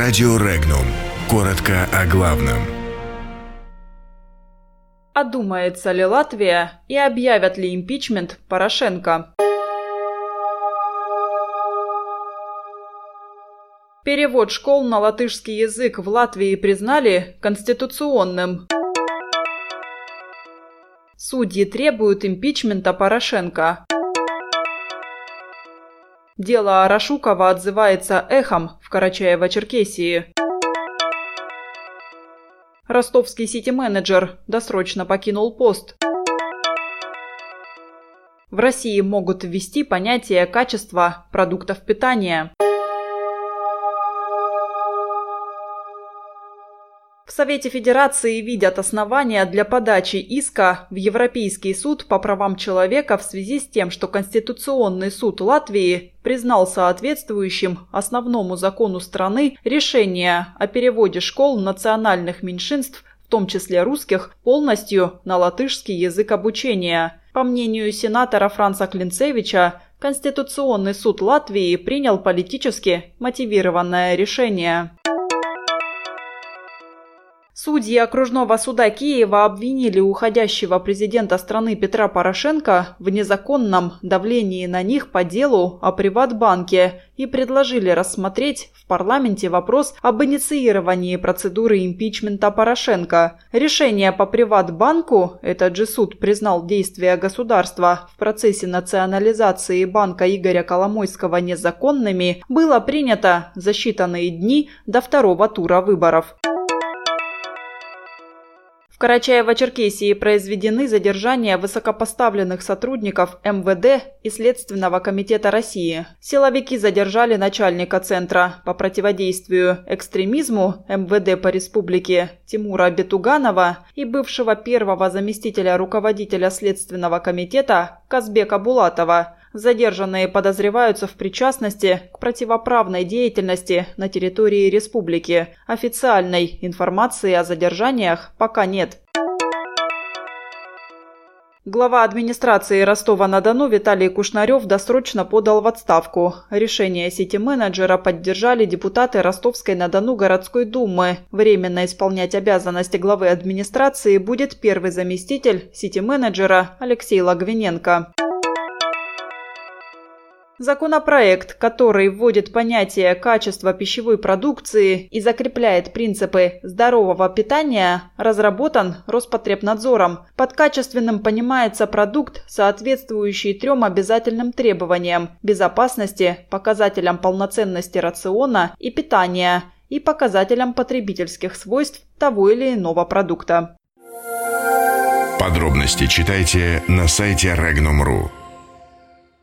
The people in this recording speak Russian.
Радио Регнум. Коротко о главном. Одумается ли Латвия и объявят ли импичмент Порошенко? Перевод школ на латышский язык в Латвии признали конституционным. Судьи требуют импичмента Порошенко. Дело Арашукова отзывается эхом в Карачаево-Черкесии. Ростовский сити-менеджер досрочно покинул пост. В России могут ввести понятие качества продуктов питания. В Совете Федерации видят основания для подачи иска в Европейский суд по правам человека в связи с тем, что Конституционный суд Латвии признал соответствующим основному закону страны решение о переводе школ национальных меньшинств в том числе русских, полностью на латышский язык обучения. По мнению сенатора Франца Клинцевича, Конституционный суд Латвии принял политически мотивированное решение. Судьи окружного суда Киева обвинили уходящего президента страны Петра Порошенко в незаконном давлении на них по делу о Приватбанке и предложили рассмотреть в парламенте вопрос об инициировании процедуры импичмента Порошенко. Решение по Приватбанку, этот же суд признал действия государства в процессе национализации банка Игоря Коломойского незаконными, было принято за считанные дни до второго тура выборов. В Карачаево-Черкесии произведены задержания высокопоставленных сотрудников МВД и Следственного комитета России. Силовики задержали начальника Центра по противодействию экстремизму МВД по республике Тимура Бетуганова и бывшего первого заместителя руководителя Следственного комитета Казбека Булатова – Задержанные подозреваются в причастности к противоправной деятельности на территории республики. Официальной информации о задержаниях пока нет. Глава администрации Ростова-на-Дону Виталий Кушнарев досрочно подал в отставку. Решение сити-менеджера поддержали депутаты Ростовской-на-Дону городской думы. Временно исполнять обязанности главы администрации будет первый заместитель сити-менеджера Алексей Лагвиненко. Законопроект, который вводит понятие качества пищевой продукции и закрепляет принципы здорового питания, разработан Роспотребнадзором. Под качественным понимается продукт, соответствующий трем обязательным требованиям – безопасности, показателям полноценности рациона и питания и показателям потребительских свойств того или иного продукта. Подробности читайте на сайте Regnum.ru.